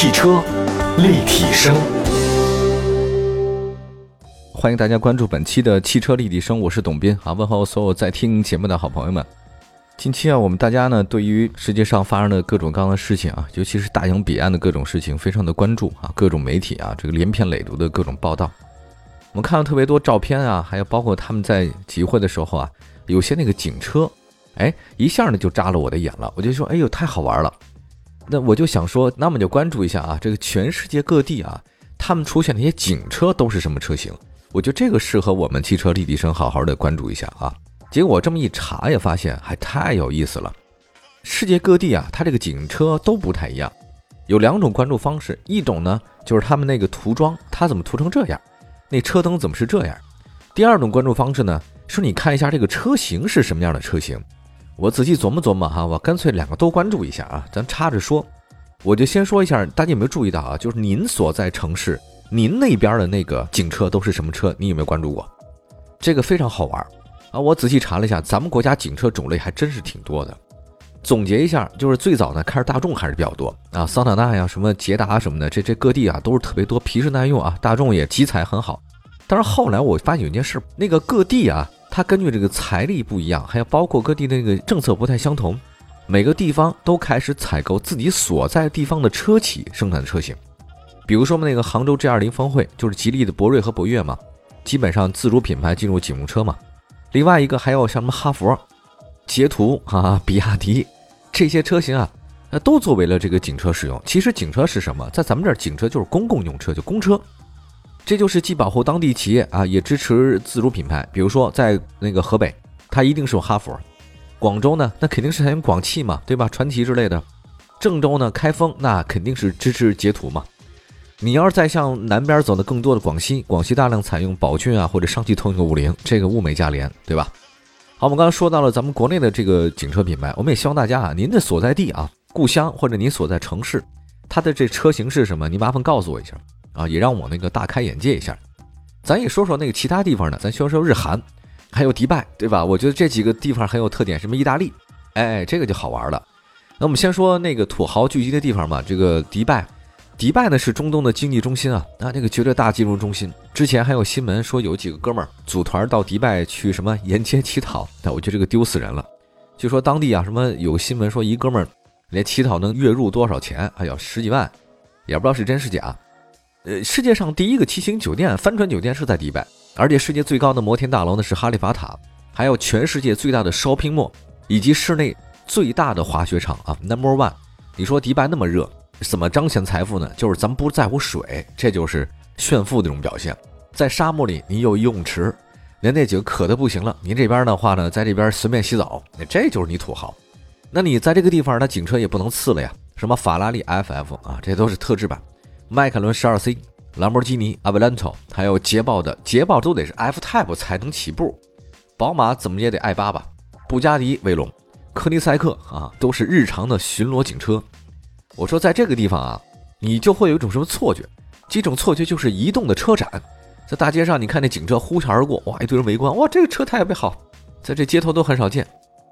汽车立体声，欢迎大家关注本期的汽车立体声，我是董斌啊，问候所有在听节目的好朋友们。近期啊，我们大家呢对于世界上发生的各种各样的事情啊，尤其是大洋彼岸的各种事情，非常的关注啊，各种媒体啊，这个连篇累牍的各种报道，我们看到特别多照片啊，还有包括他们在集会的时候啊，有些那个警车。哎，一下呢就扎了我的眼了，我就说，哎呦，太好玩了。那我就想说，那么就关注一下啊，这个全世界各地啊，他们出现那些警车都是什么车型？我觉得这个适合我们汽车立体声好好的关注一下啊。结果这么一查也发现，还太有意思了。世界各地啊，它这个警车都不太一样，有两种关注方式，一种呢就是他们那个涂装，它怎么涂成这样？那车灯怎么是这样？第二种关注方式呢，是你看一下这个车型是什么样的车型。我仔细琢磨琢磨哈，我干脆两个都关注一下啊，咱插着说。我就先说一下，大家有没有注意到啊？就是您所在城市，您那边的那个警车都是什么车？你有没有关注过？这个非常好玩啊！我仔细查了一下，咱们国家警车种类还真是挺多的。总结一下，就是最早呢，开始大众还是比较多啊，桑塔纳呀、什么捷达什么的，这这各地啊都是特别多，皮实耐用啊，大众也集采很好。但是后来我发现有件事，那个各地啊。它根据这个财力不一样，还有包括各地的那个政策不太相同，每个地方都开始采购自己所在地方的车企生产的车型。比如说嘛，那个杭州 G 二零峰会就是吉利的博瑞和博越嘛，基本上自主品牌进入警用车嘛。另外一个还有像什么哈佛、捷途啊、比亚迪这些车型啊，那都作为了这个警车使用。其实警车是什么？在咱们这儿，警车就是公共用车，就公车。这就是既保护当地企业啊，也支持自主品牌。比如说，在那个河北，它一定是用哈佛；广州呢，那肯定是采用广汽嘛，对吧？传祺之类的。郑州呢，开封那肯定是支持捷途嘛。你要是再向南边走的更多的广西，广西大量采用宝骏啊，或者上汽通用五菱，这个物美价廉，对吧？好，我们刚刚说到了咱们国内的这个警车品牌，我们也希望大家啊，您的所在地啊，故乡或者您所在城市，它的这车型是什么？您麻烦告诉我一下。啊，也让我那个大开眼界一下。咱也说说那个其他地方的，咱说说日韩，还有迪拜，对吧？我觉得这几个地方很有特点，什么意大利，哎，这个就好玩了。那我们先说那个土豪聚集的地方吧，这个迪拜，迪拜呢是中东的经济中心啊，啊，那个绝对大金融中心。之前还有新闻说有几个哥们儿组团到迪拜去什么沿街乞讨，但我觉得这个丢死人了。据说当地啊，什么有新闻说一哥们儿连乞讨能月入多少钱？哎呀，十几万，也不知道是真是假。呃，世界上第一个七星酒店帆船酒店是在迪拜，而且世界最高的摩天大楼呢是哈利法塔，还有全世界最大的 shopping mall，以及室内最大的滑雪场啊，number one。你说迪拜那么热，怎么彰显财富呢？就是咱不在乎水，这就是炫富的一种表现。在沙漠里，你有游泳池，连那几个渴的不行了，您这边的话呢，在这边随便洗澡，那这就是你土豪。那你在这个地方，那警车也不能次了呀，什么法拉利 FF 啊，这都是特制版。迈凯伦十二 C、兰博基尼 Avento，还有捷豹的捷豹都得是 F Type 才能起步，宝马怎么也得 i 八吧，布加迪威龙、科尼赛克啊，都是日常的巡逻警车。我说在这个地方啊，你就会有一种什么错觉？这种错觉就是移动的车展，在大街上你看那警车呼啸而过，哇，一堆人围观，哇，这个车特别好，在这街头都很少见，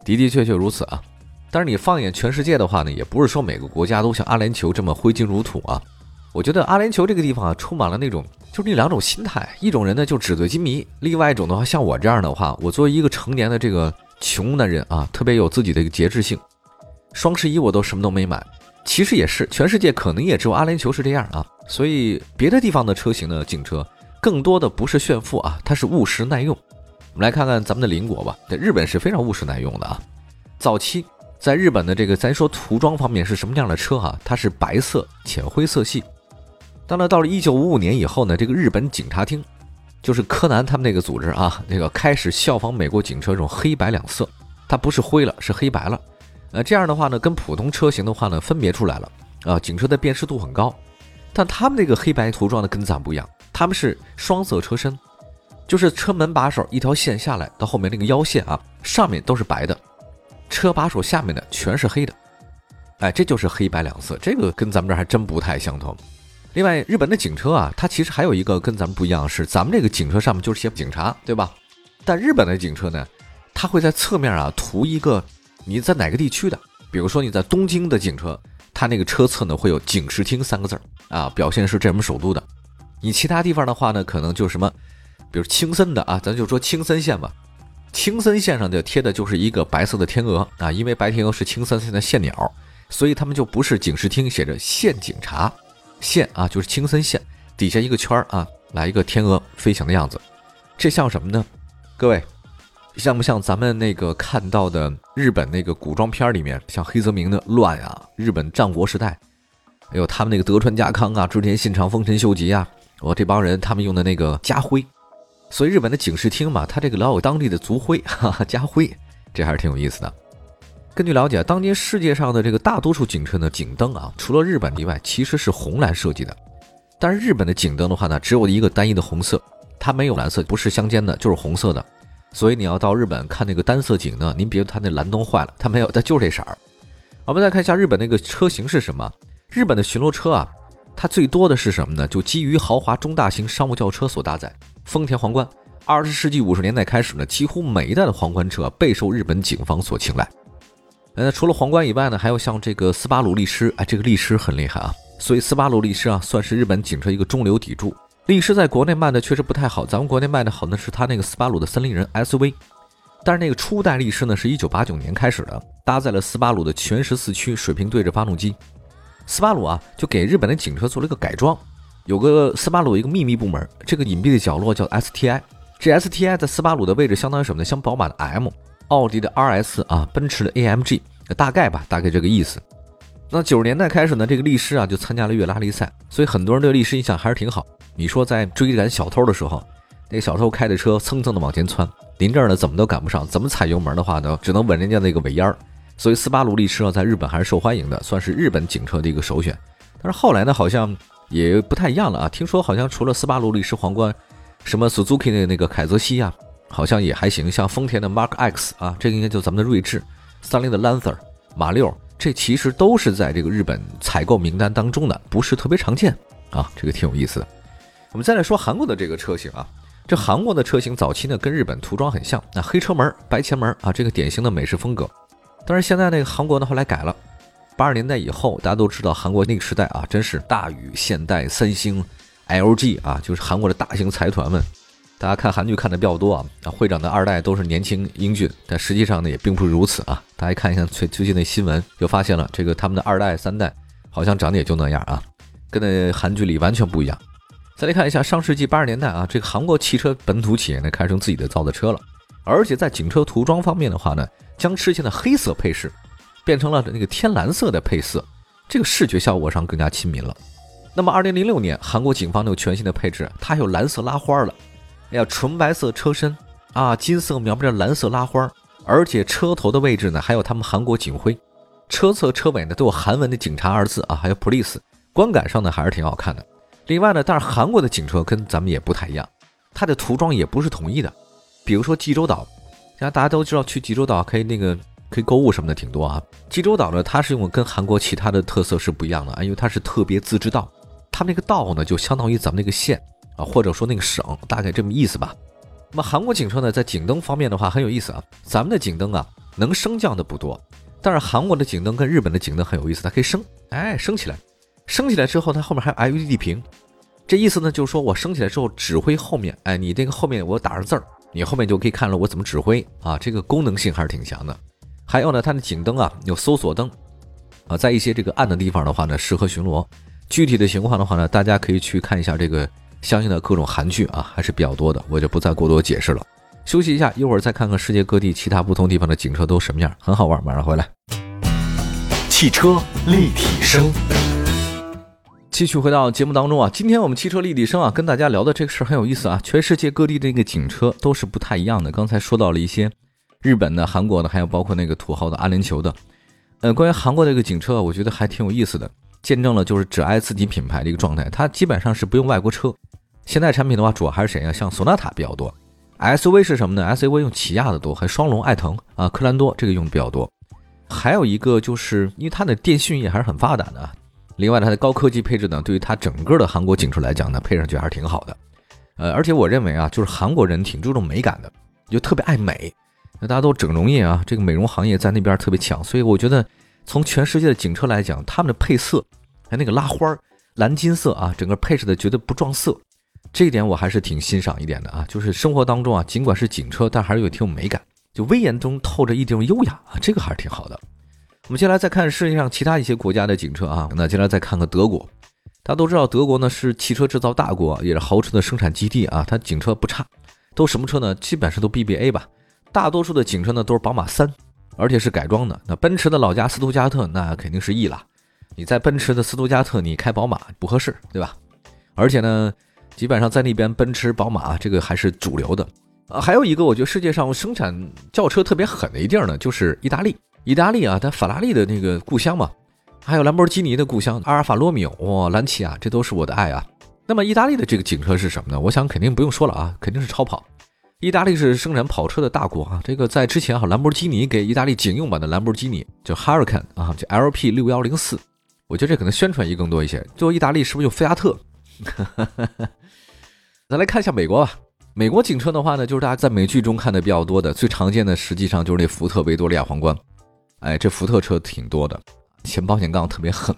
的的确确如此啊。但是你放眼全世界的话呢，也不是说每个国家都像阿联酋这么挥金如土啊。我觉得阿联酋这个地方啊，充满了那种就是那两种心态，一种人呢就纸醉金迷，另外一种的话像我这样的话，我作为一个成年的这个穷男人啊，特别有自己的一个节制性。双十一我都什么都没买，其实也是全世界可能也只有阿联酋是这样啊。所以别的地方的车型呢，警车更多的不是炫富啊，它是务实耐用。我们来看看咱们的邻国吧，在日本是非常务实耐用的啊。早期在日本的这个咱说涂装方面是什么样的车哈？它是白色浅灰色系。当然，到了一九五五年以后呢，这个日本警察厅，就是柯南他们那个组织啊，那个开始效仿美国警车这种黑白两色，它不是灰了，是黑白了。呃，这样的话呢，跟普通车型的话呢，分别出来了啊，警车的辨识度很高。但他们那个黑白涂装呢跟咱不一样，他们是双色车身，就是车门把手一条线下来到后面那个腰线啊，上面都是白的，车把手下面的全是黑的。哎，这就是黑白两色，这个跟咱们这还真不太相同。另外，日本的警车啊，它其实还有一个跟咱们不一样，是咱们这个警车上面就是写警察，对吧？但日本的警车呢，它会在侧面啊涂一个你在哪个地区的，比如说你在东京的警车，它那个车侧呢会有警视厅三个字儿啊，表现是这什么首都的。你其他地方的话呢，可能就什么，比如青森的啊，咱就说青森县吧。青森县上就贴的就是一个白色的天鹅啊，因为白天鹅是青森县的县鸟，所以他们就不是警视厅，写着县警察。线啊，就是青森县底下一个圈儿啊，来一个天鹅飞翔的样子。这像什么呢？各位，像不像咱们那个看到的日本那个古装片里面，像黑泽明的乱啊，日本战国时代，还有他们那个德川家康啊、织田信长、丰臣秀吉啊，我这帮人他们用的那个家徽。所以日本的警视厅嘛，他这个老有当地的族徽，哈哈，家徽，这还是挺有意思的。根据了解，当今世界上的这个大多数警车呢，警灯啊，除了日本以外，其实是红蓝设计的。但是日本的警灯的话呢，只有一个单一的红色，它没有蓝色，不是相间的，就是红色的。所以你要到日本看那个单色警呢，您别它那蓝灯坏了，它没有，它就是这色儿。我们再看一下日本那个车型是什么？日本的巡逻车啊，它最多的是什么呢？就基于豪华中大型商务轿车所搭载。丰田皇冠，二十世纪五十年代开始呢，几乎每一代的皇冠车备受日本警方所青睐。呃，除了皇冠以外呢，还有像这个斯巴鲁力狮，哎，这个力狮很厉害啊，所以斯巴鲁力狮啊，算是日本警车一个中流砥柱。力狮在国内卖的确实不太好，咱们国内卖的好呢是它那个斯巴鲁的森林人 SUV，但是那个初代力狮呢，是一九八九年开始的，搭载了斯巴鲁的全时四驱水平对置发动机。斯巴鲁啊，就给日本的警车做了一个改装。有个斯巴鲁一个秘密部门，这个隐蔽的角落叫 STI。这 STI 在斯巴鲁的位置相当于什么呢？像宝马的 M、奥迪的 RS 啊，奔驰的 AMG，大概吧，大概这个意思。那九十年代开始呢，这个力狮啊就参加了越拉力赛，所以很多人对力狮印象还是挺好。你说在追赶小偷的时候，那个小偷开的车蹭蹭的往前窜，您这儿呢怎么都赶不上，怎么踩油门的话呢，只能稳人家那个尾烟儿。所以斯巴鲁力狮啊，在日本还是受欢迎的，算是日本警车的一个首选。但是后来呢，好像。也不太一样了啊！听说好像除了斯巴鲁力士皇冠，什么 Suzuki 的那个凯泽西啊，好像也还行。像丰田的 Mark X 啊，这个应该就咱们的锐志；三菱的 Lancer、马六，这其实都是在这个日本采购名单当中的，不是特别常见啊。这个挺有意思的。我们再来说韩国的这个车型啊，这韩国的车型早期呢跟日本涂装很像，那黑车门、白前门啊，这个典型的美式风格。但是现在那个韩国呢后来改了。八十年代以后，大家都知道韩国那个时代啊，真是大宇、现代、三星、LG 啊，就是韩国的大型财团们。大家看韩剧看的比较多啊，啊，会长的二代都是年轻英俊，但实际上呢也并不是如此啊。大家看一下最最近的新闻，就发现了这个他们的二代、三代好像长得也就那样啊，跟那韩剧里完全不一样。再来看一下上世纪八十年代啊，这个韩国汽车本土企业呢开成自己的造的车了，而且在警车涂装方面的话呢，将之前的黑色配饰。变成了那个天蓝色的配色，这个视觉效果上更加亲民了。那么，二零零六年，韩国警方那个全新的配置，它有蓝色拉花了。哎呀，纯白色车身啊，金色描边蓝色拉花，而且车头的位置呢，还有他们韩国警徽。车侧、车尾呢都有韩文的“警察”二字啊，还有 “police”，观感上呢还是挺好看的。另外呢，但是韩国的警车跟咱们也不太一样，它的涂装也不是统一的。比如说济州岛，现在大家都知道去济州岛可以那个。可以购物什么的挺多啊。济州岛呢，它是用跟韩国其他的特色是不一样的啊，因为它是特别自治道，它那个道呢就相当于咱们那个县啊，或者说那个省，大概这么意思吧。那么韩国警车呢，在警灯方面的话很有意思啊，咱们的警灯啊能升降的不多，但是韩国的警灯跟日本的警灯很有意思，它可以升，哎，升起来，升起来之后它后面还有 LED 屏，这意思呢就是说我升起来之后指挥后面，哎，你这个后面我打上字儿，你后面就可以看了我怎么指挥啊，这个功能性还是挺强的。还有呢，它的警灯啊有搜索灯，啊，在一些这个暗的地方的话呢，适合巡逻。具体的情况的话呢，大家可以去看一下这个相应的各种韩剧啊，还是比较多的，我就不再过多解释了。休息一下，一会儿再看看世界各地其他不同地方的警车都什么样，很好玩，马上回来。汽车立体声，继续回到节目当中啊，今天我们汽车立体声啊，跟大家聊的这个事儿很有意思啊，全世界各地的那个警车都是不太一样的。刚才说到了一些。日本的、韩国的，还有包括那个土豪的阿联酋的，呃，关于韩国这个警车，我觉得还挺有意思的，见证了就是只爱自己品牌的一个状态。它基本上是不用外国车。现在产品的话，主要还是谁呀？像索纳塔比较多。SUV 是什么呢？SUV 用起亚的多，还有双龙、爱腾啊、科兰多这个用的比较多。还有一个就是因为它的电讯业还是很发达的。另外，它的高科技配置呢，对于它整个的韩国警车来讲呢，配上去还是挺好的。呃，而且我认为啊，就是韩国人挺注重美感的，就特别爱美。那大家都整容业啊，这个美容行业在那边特别强，所以我觉得从全世界的警车来讲，他们的配色，还那个拉花儿，蓝金色啊，整个配置的绝对不撞色，这一点我还是挺欣赏一点的啊。就是生活当中啊，尽管是警车，但还是有挺有美感，就威严中透着一种优雅啊，这个还是挺好的。我们接下来再看世界上其他一些国家的警车啊，那接下来再看看德国。大家都知道，德国呢是汽车制造大国，也是豪车的生产基地啊，它警车不差，都什么车呢？基本上都 BBA 吧。大多数的警车呢都是宝马三，而且是改装的。那奔驰的老家斯图加特那肯定是 E 了。你在奔驰的斯图加特，你开宝马不合适，对吧？而且呢，基本上在那边奔驰、宝马这个还是主流的。啊，还有一个我觉得世界上生产轿车特别狠的一地儿呢，就是意大利。意大利啊，它法拉利的那个故乡嘛，还有兰博基尼的故乡阿尔法罗密欧、哇，兰奇啊，这都是我的爱啊。那么意大利的这个警车是什么呢？我想肯定不用说了啊，肯定是超跑。意大利是生产跑车的大国啊，这个在之前哈，兰博基尼给意大利警用版的兰博基尼就 Hurricane 啊，就 LP 六幺零四，我觉得这可能宣传意更多一些。最后意大利是不是用菲亚特？咱来看一下美国吧。美国警车的话呢，就是大家在美剧中看的比较多的，最常见的实际上就是那福特维多利亚皇冠。哎，这福特车挺多的，前保险杠特别狠，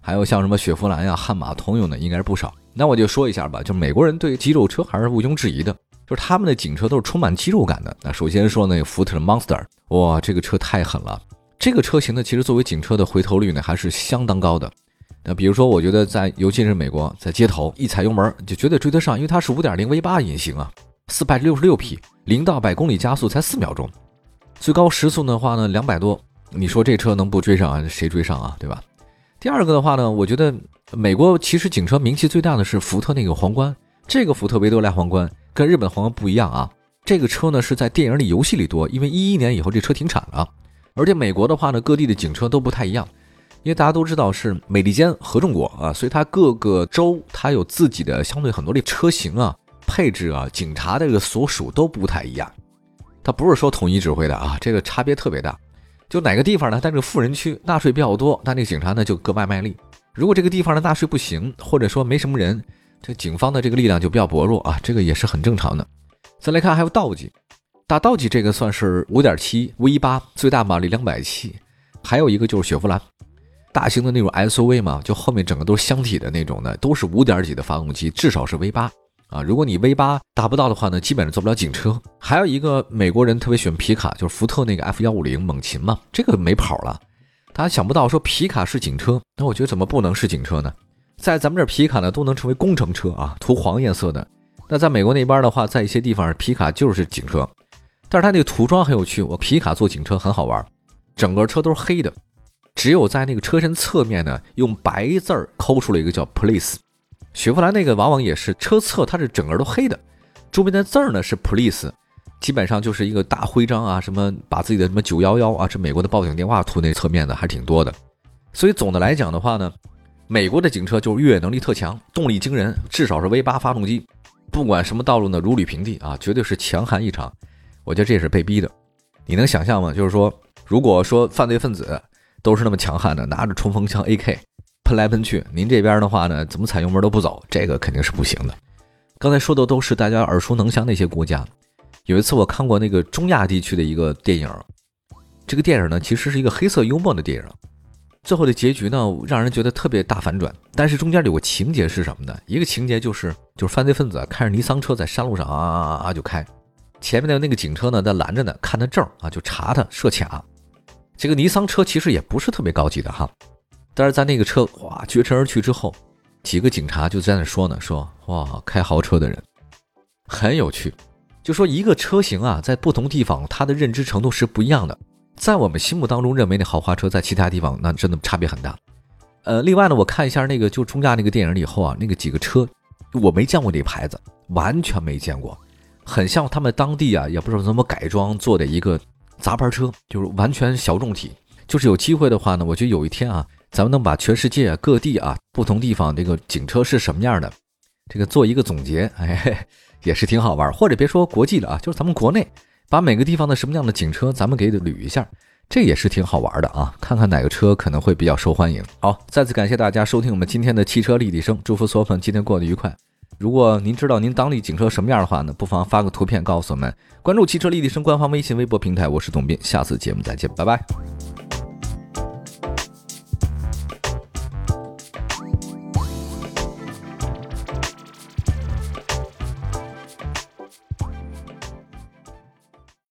还有像什么雪佛兰呀、悍马通用的应该是不少。那我就说一下吧，就美国人对肌肉车还是毋庸置疑的，就是他们的警车都是充满肌肉感的。那首先说那个福特的 Monster，哇，这个车太狠了。这个车型呢，其实作为警车的回头率呢还是相当高的。那比如说，我觉得在尤其是美国，在街头一踩油门就绝对追得上，因为它是5.0 V8 引擎啊，四百六十六匹，零到百公里加速才四秒钟，最高时速的话呢两百多。你说这车能不追上啊？谁追上啊？对吧？第二个的话呢，我觉得美国其实警车名气最大的是福特那个皇冠，这个福特维多利亚皇冠跟日本皇冠不一样啊。这个车呢是在电影里、游戏里多，因为一一年以后这车停产了。而且美国的话呢，各地的警车都不太一样，因为大家都知道是美利坚合众国啊，所以它各个州它有自己的相对很多的车型啊、配置啊、警察的这个所属都不太一样，它不是说统一指挥的啊，这个差别特别大。就哪个地方呢？它这个富人区纳税比较多，那这个警察呢就格外卖力。如果这个地方的纳税不行，或者说没什么人，这警方的这个力量就比较薄弱啊，这个也是很正常的。再来看还有道奇，大道奇这个算是五点七 V 八，最大马力两百七。还有一个就是雪佛兰，大型的那种 SUV 嘛，就后面整个都是箱体的那种的，都是五点几的发动机，至少是 V 八。啊，如果你 V 八达不到的话呢，基本上做不了警车。还有一个美国人特别喜欢皮卡，就是福特那个 F 幺五零猛禽嘛，这个没跑了。大家想不到说皮卡是警车，那我觉得怎么不能是警车呢？在咱们这皮卡呢都能成为工程车啊，涂黄颜色的。那在美国那边的话，在一些地方皮卡就是警车，但是它那个涂装很有趣。我皮卡做警车很好玩，整个车都是黑的，只有在那个车身侧面呢用白字儿抠出了一个叫 Police。雪佛兰那个往往也是车侧，它是整个都黑的，周边的字儿呢是 police，基本上就是一个大徽章啊，什么把自己的什么九幺幺啊，这美国的报警电话涂那侧面的还挺多的。所以总的来讲的话呢，美国的警车就是越野能力特强，动力惊人，至少是 V 八发动机，不管什么道路呢，如履平地啊，绝对是强悍异常。我觉得这也是被逼的。你能想象吗？就是说，如果说犯罪分子都是那么强悍的，拿着冲锋枪 AK。喷来喷去，您这边的话呢，怎么踩油门都不走，这个肯定是不行的。刚才说的都是大家耳熟能详的一些国家。有一次我看过那个中亚地区的一个电影，这个电影呢其实是一个黑色幽默的电影，最后的结局呢让人觉得特别大反转。但是中间有个情节是什么呢？一个情节就是就是犯罪分子开着尼桑车在山路上啊啊啊就开，前面的那个警车呢在拦着呢，看他证啊就查他设卡。这个尼桑车其实也不是特别高级的哈。但是在那个车哇绝尘而去之后，几个警察就在那说呢，说哇开豪车的人很有趣，就说一个车型啊，在不同地方它的认知程度是不一样的。在我们心目当中认为那豪华车，在其他地方那真的差别很大。呃，另外呢，我看一下那个就中亚那个电影以后啊，那个几个车我没见过那牌子，完全没见过，很像他们当地啊也不知道怎么改装做的一个杂牌车，就是完全小众体。就是有机会的话呢，我觉得有一天啊。咱们能把全世界各地啊不同地方这个警车是什么样的，这个做一个总结，哎，也是挺好玩。或者别说国际了啊，就是咱们国内把每个地方的什么样的警车，咱们给捋一下，这也是挺好玩的啊。看看哪个车可能会比较受欢迎。好，再次感谢大家收听我们今天的汽车立体声，祝福所有朋友今天过得愉快。如果您知道您当地警车什么样的话呢，不妨发个图片告诉我们。关注汽车立体声官方微信、微博平台，我是董斌，下次节目再见，拜拜。